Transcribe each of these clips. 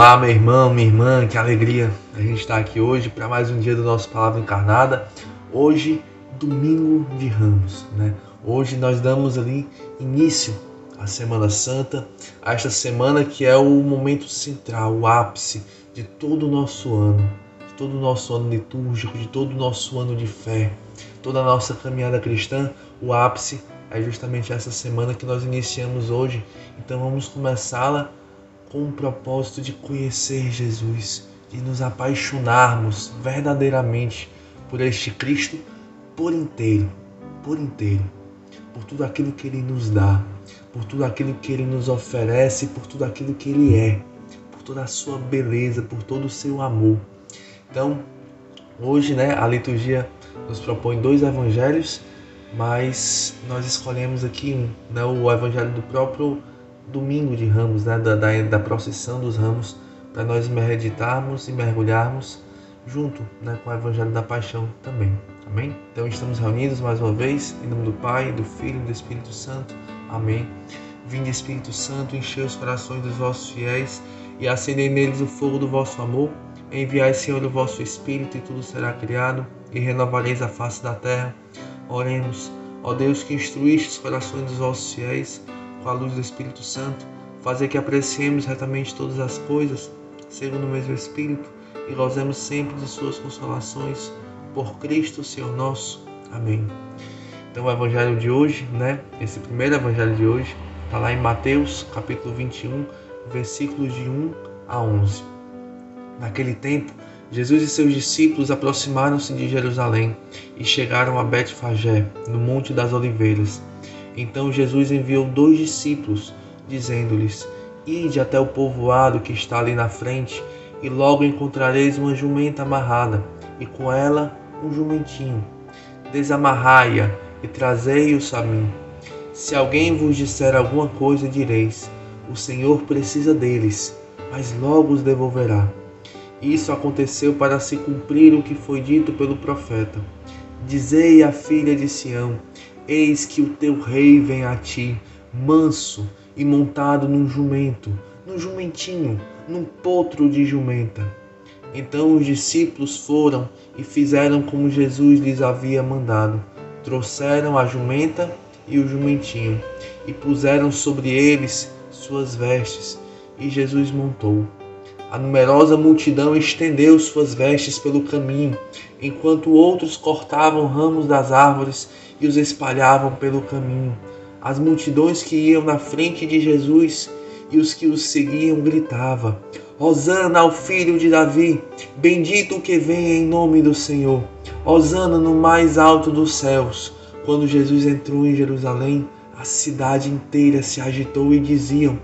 Olá, meu irmão, minha irmã, que alegria a gente estar aqui hoje para mais um dia do nosso Palavra Encarnada. Hoje, domingo de Ramos, né? Hoje nós damos ali início à Semana Santa, a esta semana que é o momento central, o ápice de todo o nosso ano, de todo o nosso ano litúrgico, de todo o nosso ano de fé, toda a nossa caminhada cristã, o ápice é justamente essa semana que nós iniciamos hoje. Então vamos começá-la com o propósito de conhecer Jesus, de nos apaixonarmos verdadeiramente por este Cristo por inteiro, por inteiro, por tudo aquilo que ele nos dá, por tudo aquilo que ele nos oferece, por tudo aquilo que ele é, por toda a sua beleza, por todo o seu amor. Então, hoje, né, a liturgia nos propõe dois evangelhos, mas nós escolhemos aqui um, né, o evangelho do próprio domingo de ramos, né, da, da, da procissão dos ramos, para nós meditarmos e mergulharmos junto né, com o Evangelho da Paixão também. Amém? Então estamos reunidos mais uma vez, em nome do Pai, do Filho e do Espírito Santo. Amém. Vinde Espírito Santo, enchei os corações dos vossos fiéis e acendei neles o fogo do vosso amor. Enviai, Senhor, o vosso Espírito e tudo será criado e renovareis a face da terra. Oremos, ó Deus que instruíste os corações dos vossos fiéis com a luz do Espírito Santo, fazer que apreciemos retamente todas as coisas, segundo o mesmo Espírito, e gozemos sempre de suas consolações, por Cristo, Senhor nosso. Amém. Então o evangelho de hoje, né? Esse primeiro evangelho de hoje, está lá em Mateus, capítulo 21, versículos de 1 a 11. Naquele tempo, Jesus e seus discípulos aproximaram-se de Jerusalém e chegaram a Betfagé, no Monte das Oliveiras. Então Jesus enviou dois discípulos, dizendo-lhes: Ide até o povoado que está ali na frente, e logo encontrareis uma jumenta amarrada, e com ela um jumentinho. Desamarrai-a e trazei-os a mim. Se alguém vos disser alguma coisa, direis: O Senhor precisa deles, mas logo os devolverá. Isso aconteceu para se cumprir o que foi dito pelo profeta. Dizei à filha de Sião: Eis que o teu rei vem a ti, manso e montado num jumento, num jumentinho, num potro de jumenta. Então os discípulos foram e fizeram como Jesus lhes havia mandado. Trouxeram a jumenta e o jumentinho, e puseram sobre eles suas vestes, e Jesus montou. A numerosa multidão estendeu suas vestes pelo caminho, enquanto outros cortavam ramos das árvores e os espalhavam pelo caminho. As multidões que iam na frente de Jesus e os que os seguiam gritavam: Hosana ao filho de Davi, bendito o que vem em nome do Senhor. Hosana no mais alto dos céus. Quando Jesus entrou em Jerusalém, a cidade inteira se agitou e diziam: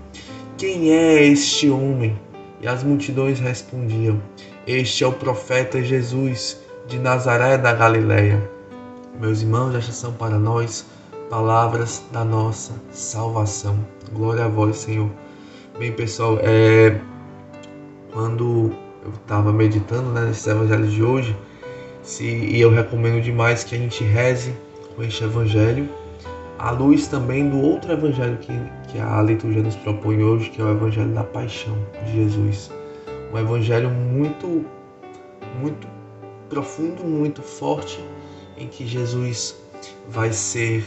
Quem é este homem? E as multidões respondiam: Este é o profeta Jesus de Nazaré da Galileia. Meus irmãos, estas são para nós palavras da nossa salvação. Glória a vós, Senhor. Bem, pessoal, é... quando eu estava meditando né, nesse de hoje, se... e eu recomendo demais que a gente reze com este evangelho, à luz também do outro evangelho que, que a liturgia nos propõe hoje, que é o evangelho da paixão de Jesus. Um evangelho muito, muito profundo, muito forte em que Jesus vai ser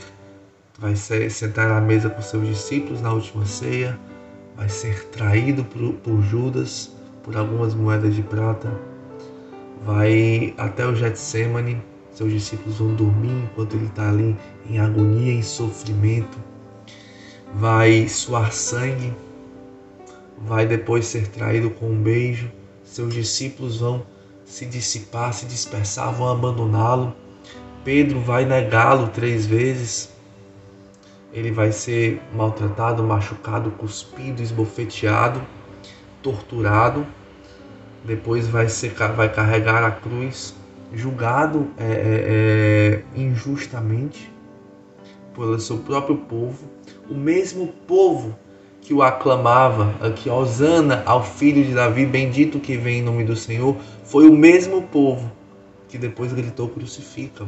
vai ser, sentar à mesa com seus discípulos na última ceia, vai ser traído por, por Judas por algumas moedas de prata, vai até o Getsemane, seus discípulos vão dormir enquanto ele está ali em agonia, em sofrimento, vai suar sangue, vai depois ser traído com um beijo, seus discípulos vão se dissipar, se dispersar, vão abandoná-lo. Pedro vai negá-lo três vezes. Ele vai ser maltratado, machucado, cuspido, esbofeteado, torturado. Depois vai, ser, vai carregar a cruz, julgado é, é, é, injustamente pelo seu próprio povo. O mesmo povo que o aclamava, que Osana ao filho de Davi, bendito que vem em nome do Senhor, foi o mesmo povo que depois gritou crucifica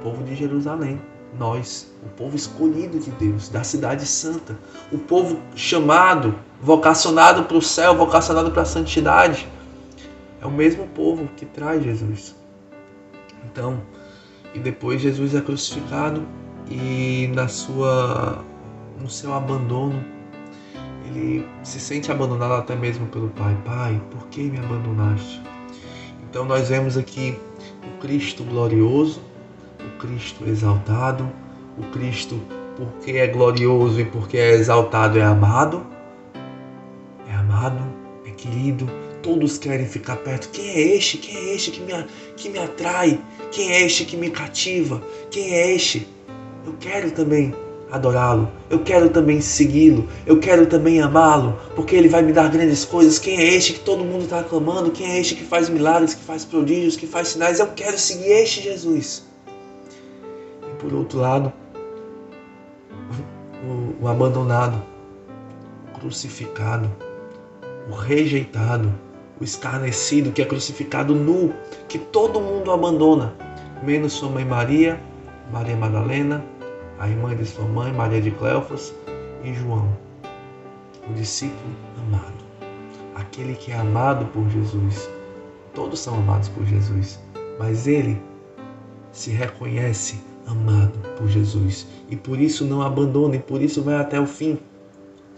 povo de Jerusalém. nós, o povo escolhido de Deus, da cidade santa, o povo chamado, vocacionado para o céu, vocacionado para a santidade. É o mesmo povo que traz Jesus. Então, e depois Jesus é crucificado e na sua no seu abandono ele se sente abandonado até mesmo pelo Pai. Pai, por que me abandonaste? Então nós vemos aqui o Cristo glorioso, Cristo exaltado, o Cristo porque é glorioso e porque é exaltado é amado, é amado, é querido, todos querem ficar perto. Quem é este? Quem é este que me, que me atrai? Quem é este que me cativa? Quem é este? Eu quero também adorá-lo. Eu quero também segui-lo. Eu quero também amá-lo, porque ele vai me dar grandes coisas. Quem é este que todo mundo está aclamando? Quem é este que faz milagres, que faz prodígios, que faz sinais? Eu quero seguir este Jesus. Por outro lado, o, o abandonado, o crucificado, o rejeitado, o escarnecido, que é crucificado nu, que todo mundo abandona, menos sua mãe Maria, Maria Madalena, a irmã de sua mãe, Maria de Cleofas, e João, o discípulo amado, aquele que é amado por Jesus. Todos são amados por Jesus, mas ele se reconhece amado por Jesus e por isso não abandona e por isso vai até o fim.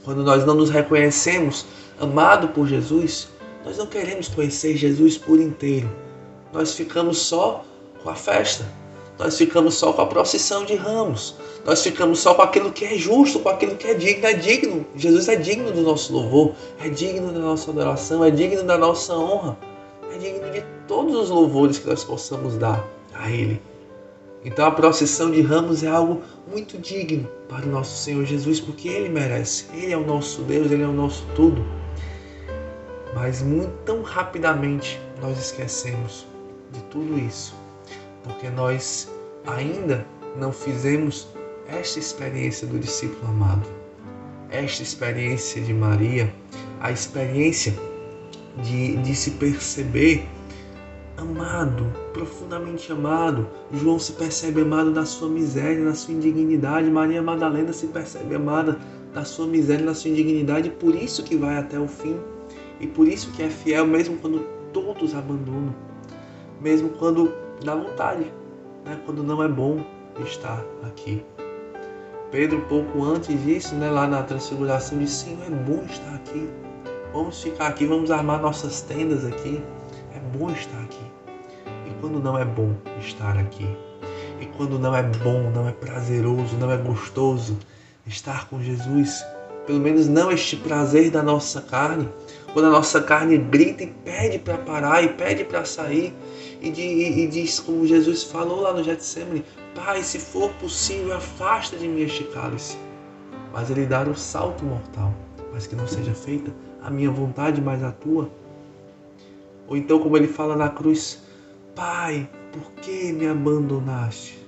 Quando nós não nos reconhecemos amado por Jesus, nós não queremos conhecer Jesus por inteiro. Nós ficamos só com a festa, nós ficamos só com a procissão de ramos, nós ficamos só com aquilo que é justo, com aquilo que é digno. É digno. Jesus é digno do nosso louvor, é digno da nossa adoração, é digno da nossa honra, é digno de todos os louvores que nós possamos dar a Ele. Então a procissão de ramos é algo muito digno para o nosso Senhor Jesus, porque Ele merece. Ele é o nosso Deus, Ele é o nosso tudo. Mas muito tão rapidamente nós esquecemos de tudo isso, porque nós ainda não fizemos esta experiência do discípulo amado, esta experiência de Maria, a experiência de, de se perceber amado, profundamente amado. João se percebe amado na sua miséria, na sua indignidade. Maria Madalena se percebe amada na sua miséria, na sua indignidade. Por isso que vai até o fim. E por isso que é fiel, mesmo quando todos abandonam. Mesmo quando dá vontade, né? quando não é bom estar aqui. Pedro, pouco antes disso, né, lá na transfiguração, disse: Senhor, é bom estar aqui. Vamos ficar aqui, vamos armar nossas tendas aqui. É bom estar aqui. E quando não é bom estar aqui? E quando não é bom, não é prazeroso, não é gostoso estar com Jesus? Pelo menos não este prazer da nossa carne. Quando a nossa carne grita e pede para parar e pede para sair. E, de, e, diz, como Jesus falou lá no Getsemane: Pai, se for possível, afasta de mim este cálice. Mas ele dá o salto mortal, mas que não seja feita a minha vontade, mas a tua. Ou então, como ele fala na cruz, Pai, por que me abandonaste?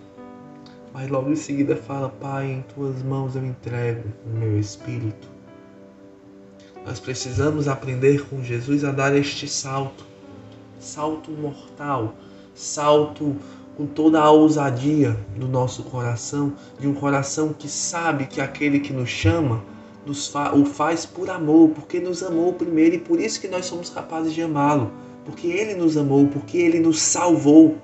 Mas logo em seguida fala, Pai, em tuas mãos eu entrego o meu espírito. Nós precisamos aprender com Jesus a dar este salto, salto mortal, salto com toda a ousadia do nosso coração, de um coração que sabe que aquele que nos chama nos fa o faz por amor, porque nos amou primeiro e por isso que nós somos capazes de amá-lo, porque ele nos amou, porque ele nos salvou.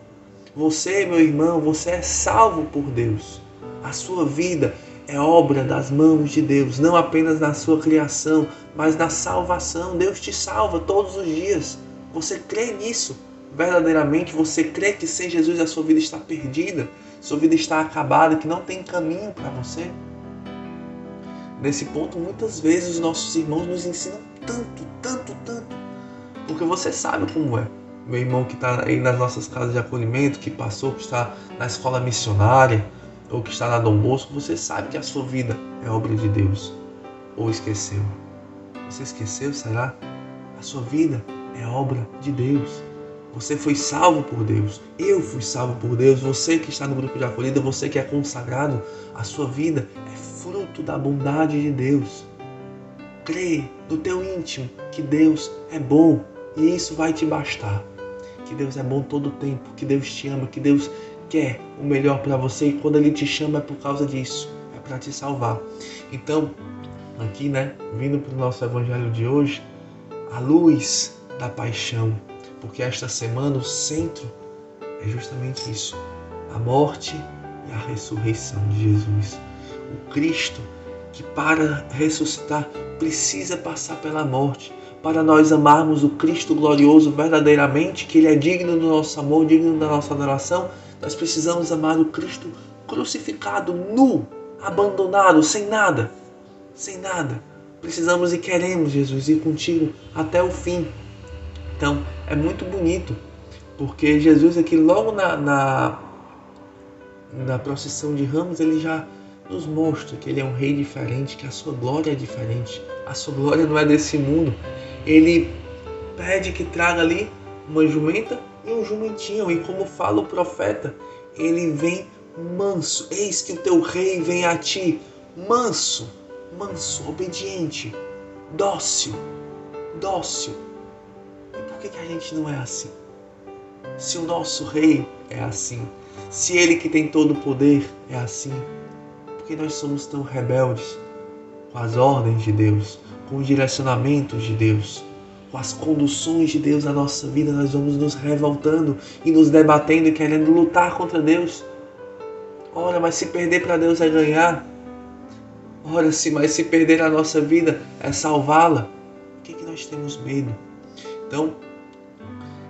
Você, meu irmão, você é salvo por Deus. A sua vida é obra das mãos de Deus, não apenas na sua criação, mas na salvação. Deus te salva todos os dias. Você crê nisso? verdadeiramente você crê que sem Jesus a sua vida está perdida, sua vida está acabada, que não tem caminho para você? Nesse ponto, muitas vezes os nossos irmãos nos ensinam tanto, tanto, tanto, porque você sabe como é. Meu irmão que está aí nas nossas casas de acolhimento, que passou, que está na escola missionária, ou que está na Dom Bosco, você sabe que a sua vida é obra de Deus. Ou esqueceu? Você esqueceu, será? A sua vida é obra de Deus. Você foi salvo por Deus. Eu fui salvo por Deus. Você que está no grupo de acolhida, você que é consagrado, a sua vida é fruto da bondade de Deus. Crê no teu íntimo que Deus é bom e isso vai te bastar. Que Deus é bom todo o tempo, que Deus te ama, que Deus quer o melhor para você e quando Ele te chama é por causa disso, é para te salvar. Então, aqui, né, vindo para o nosso evangelho de hoje, a luz da paixão, porque esta semana o centro é justamente isso: a morte e a ressurreição de Jesus. O Cristo que para ressuscitar precisa passar pela morte, para nós amarmos o Cristo glorioso verdadeiramente, que Ele é digno do nosso amor, digno da nossa adoração, nós precisamos amar o Cristo crucificado, nu, abandonado, sem nada, sem nada. Precisamos e queremos, Jesus, ir contigo até o fim. Então, é muito bonito, porque Jesus aqui logo na, na, na procissão de ramos, ele já nos mostra que ele é um rei diferente, que a sua glória é diferente. A sua glória não é desse mundo. Ele pede que traga ali uma jumenta e um jumentinho. E como fala o profeta, ele vem manso. Eis que o teu rei vem a ti, manso, manso, obediente, dócil, dócil. E por que, que a gente não é assim? Se o nosso rei é assim, se ele que tem todo o poder é assim, por que nós somos tão rebeldes com as ordens de Deus, com os direcionamentos de Deus? com as conduções de Deus na nossa vida, nós vamos nos revoltando e nos debatendo e querendo lutar contra Deus. Ora, mas se perder para Deus é ganhar. Ora, se mas se perder a nossa vida é salvá-la. Por que, que nós temos medo? Então,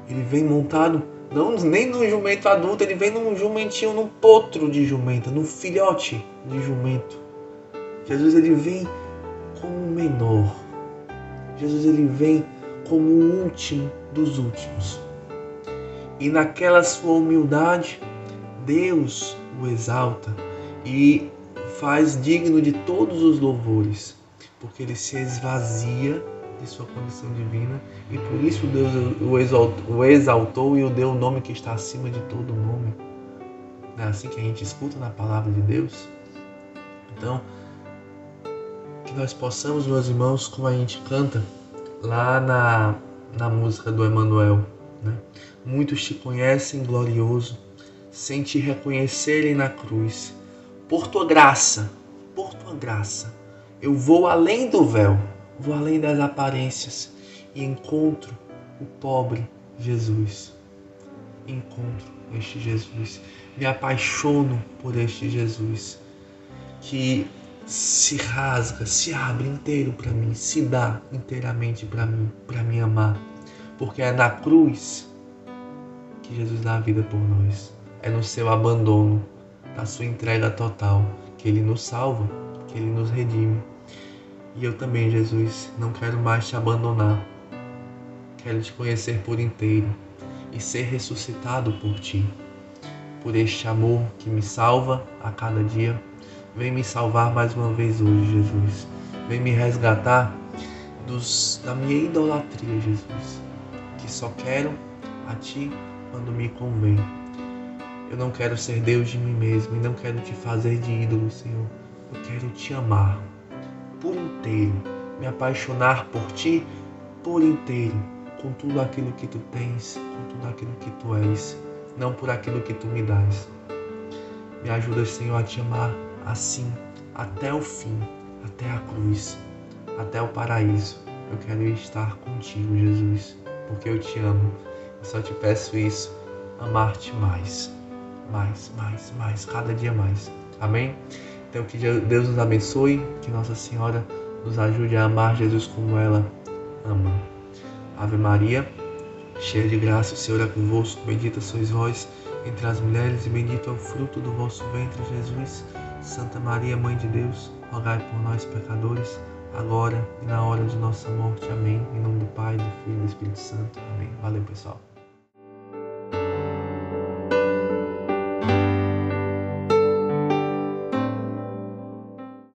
ele vem montado, não nem num jumento adulto, ele vem num jumentinho, num potro de jumenta, num filhote de jumento. Jesus ele vem como menor. Jesus ele vem como o último dos últimos. E naquela sua humildade, Deus o exalta e faz digno de todos os louvores, porque ele se esvazia de sua condição divina e por isso Deus o exaltou, o exaltou e o deu o nome que está acima de todo nome. Não é assim que a gente escuta na palavra de Deus? Então, que nós possamos, meus irmãos, como a gente canta, lá na, na música do Emanuel. Né? Muitos te conhecem glorioso, sem te reconhecerem na cruz. Por tua graça, por tua graça, eu vou além do véu, vou além das aparências e encontro o pobre Jesus. Encontro este Jesus. Me apaixono por este Jesus que se rasga, se abre inteiro para mim, se dá inteiramente para mim, para me amar. Porque é na cruz que Jesus dá a vida por nós. É no seu abandono, na sua entrega total, que ele nos salva, que ele nos redime. E eu também, Jesus, não quero mais te abandonar. Quero te conhecer por inteiro e ser ressuscitado por ti, por este amor que me salva a cada dia Vem me salvar mais uma vez hoje, Jesus. Vem me resgatar dos, da minha idolatria, Jesus. Que só quero a Ti quando me convém. Eu não quero ser Deus de mim mesmo e não quero te fazer de ídolo, Senhor. Eu quero te amar por inteiro, me apaixonar por Ti por inteiro, com tudo aquilo que Tu tens, com tudo aquilo que Tu és, não por aquilo que Tu me dás. Me ajuda, Senhor, a te amar assim até o fim, até a cruz, até o paraíso. Eu quero estar contigo, Jesus, porque eu te amo. Eu só te peço isso, amar-te mais, mais, mais, mais, cada dia mais. Amém? Então que Deus nos abençoe, que Nossa Senhora nos ajude a amar Jesus como ela ama. Ave Maria, cheia de graça, o Senhor é convosco, bendita sois vós entre as mulheres e bendito é o fruto do vosso ventre, Jesus. Santa Maria, Mãe de Deus, rogai por nós, pecadores, agora e na hora de nossa morte. Amém. Em nome do Pai, do Filho e do Espírito Santo. Amém. Valeu, pessoal.